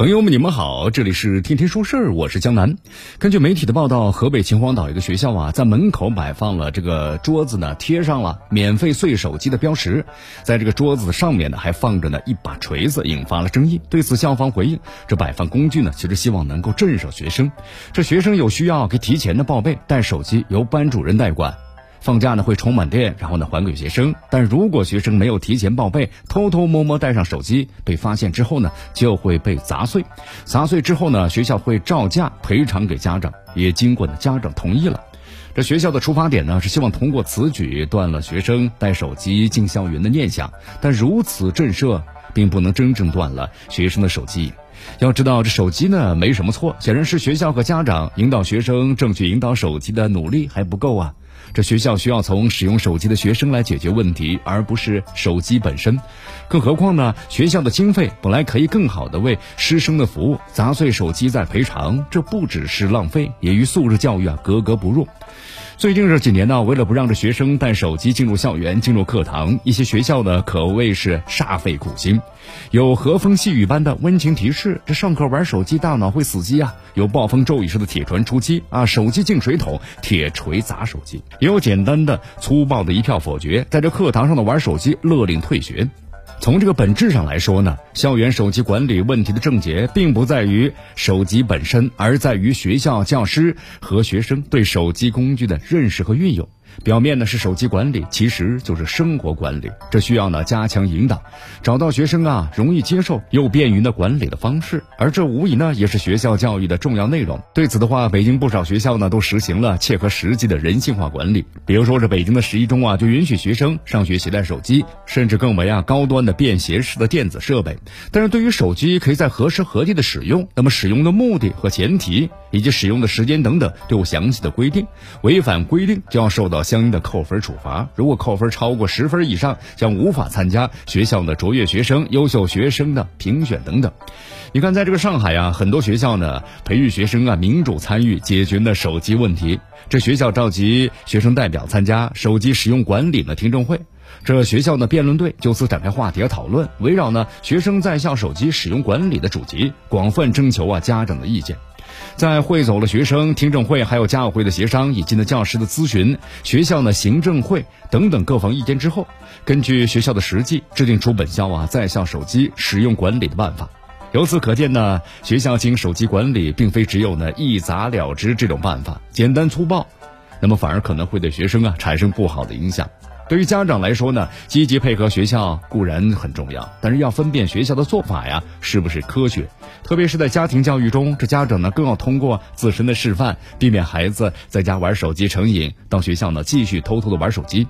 朋友们，你们好，这里是天天说事儿，我是江南。根据媒体的报道，河北秦皇岛一个学校啊，在门口摆放了这个桌子呢，贴上了免费碎手机的标识，在这个桌子上面呢，还放着呢一把锤子，引发了争议。对此，校方回应，这摆放工具呢，其实希望能够震慑学生，这学生有需要可以提前的报备，带手机由班主任代管。放假呢会充满电，然后呢还给学生。但如果学生没有提前报备，偷偷摸摸带上手机，被发现之后呢，就会被砸碎。砸碎之后呢，学校会照价赔偿给家长，也经过呢家长同意了。这学校的出发点呢是希望通过此举断了学生带手机进校园的念想。但如此震慑，并不能真正断了学生的手机。要知道，这手机呢没什么错，显然是学校和家长引导学生正确引导手机的努力还不够啊。这学校需要从使用手机的学生来解决问题，而不是手机本身。更何况呢，学校的经费本来可以更好的为师生的服务，砸碎手机再赔偿，这不只是浪费，也与素质教育啊格格不入。最近这几年呢，为了不让这学生带手机进入校园、进入课堂，一些学校呢可谓是煞费苦心。有和风细雨般的温情提示，这上课玩手机大脑会死机啊；有暴风骤雨式的铁船出击啊，手机进水桶，铁锤砸手机；也有简单的粗暴的一票否决，在这课堂上的玩手机勒令退学。从这个本质上来说呢，校园手机管理问题的症结并不在于手机本身，而在于学校教师和学生对手机工具的认识和运用。表面呢是手机管理，其实就是生活管理。这需要呢加强引导，找到学生啊容易接受又便于呢管理的方式。而这无疑呢也是学校教育的重要内容。对此的话，北京不少学校呢都实行了切合实际的人性化管理。比如说这北京的十一中啊，就允许学生上学携带手机，甚至更为啊高端的便携式的电子设备。但是对于手机可以在何时何地的使用，那么使用的目的和前提以及使用的时间等等都有详细的规定。违反规定就要受到。相应的扣分处罚，如果扣分超过十分以上，将无法参加学校的卓越学生、优秀学生的评选等等。你看，在这个上海啊，很多学校呢培育学生啊民主参与，解决呢手机问题。这学校召集学生代表参加手机使用管理的听证会，这学校的辩论队就此展开话题和讨论，围绕呢学生在校手机使用管理的主题，广泛征求啊家长的意见。在汇走了学生听证会、还有家委会的协商，以及呢教师的咨询、学校呢行政会等等各方意见之后，根据学校的实际，制定出本校啊在校手机使用管理的办法。由此可见呢，学校经手机管理，并非只有呢一砸了之这种办法，简单粗暴，那么反而可能会对学生啊产生不好的影响。对于家长来说呢，积极配合学校固然很重要，但是要分辨学校的做法呀是不是科学。特别是在家庭教育中，这家长呢更要通过自身的示范，避免孩子在家玩手机成瘾，到学校呢继续偷偷的玩手机。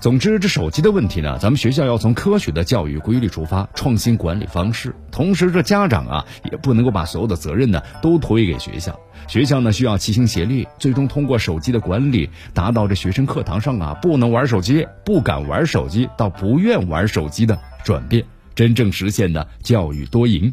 总之，这手机的问题呢，咱们学校要从科学的教育规律出发，创新管理方式。同时，这家长啊也不能够把所有的责任呢都推给学校。学校呢需要齐心协力，最终通过手机的管理，达到这学生课堂上啊不能玩手机、不敢玩手机到不愿玩手机的转变，真正实现的教育多赢。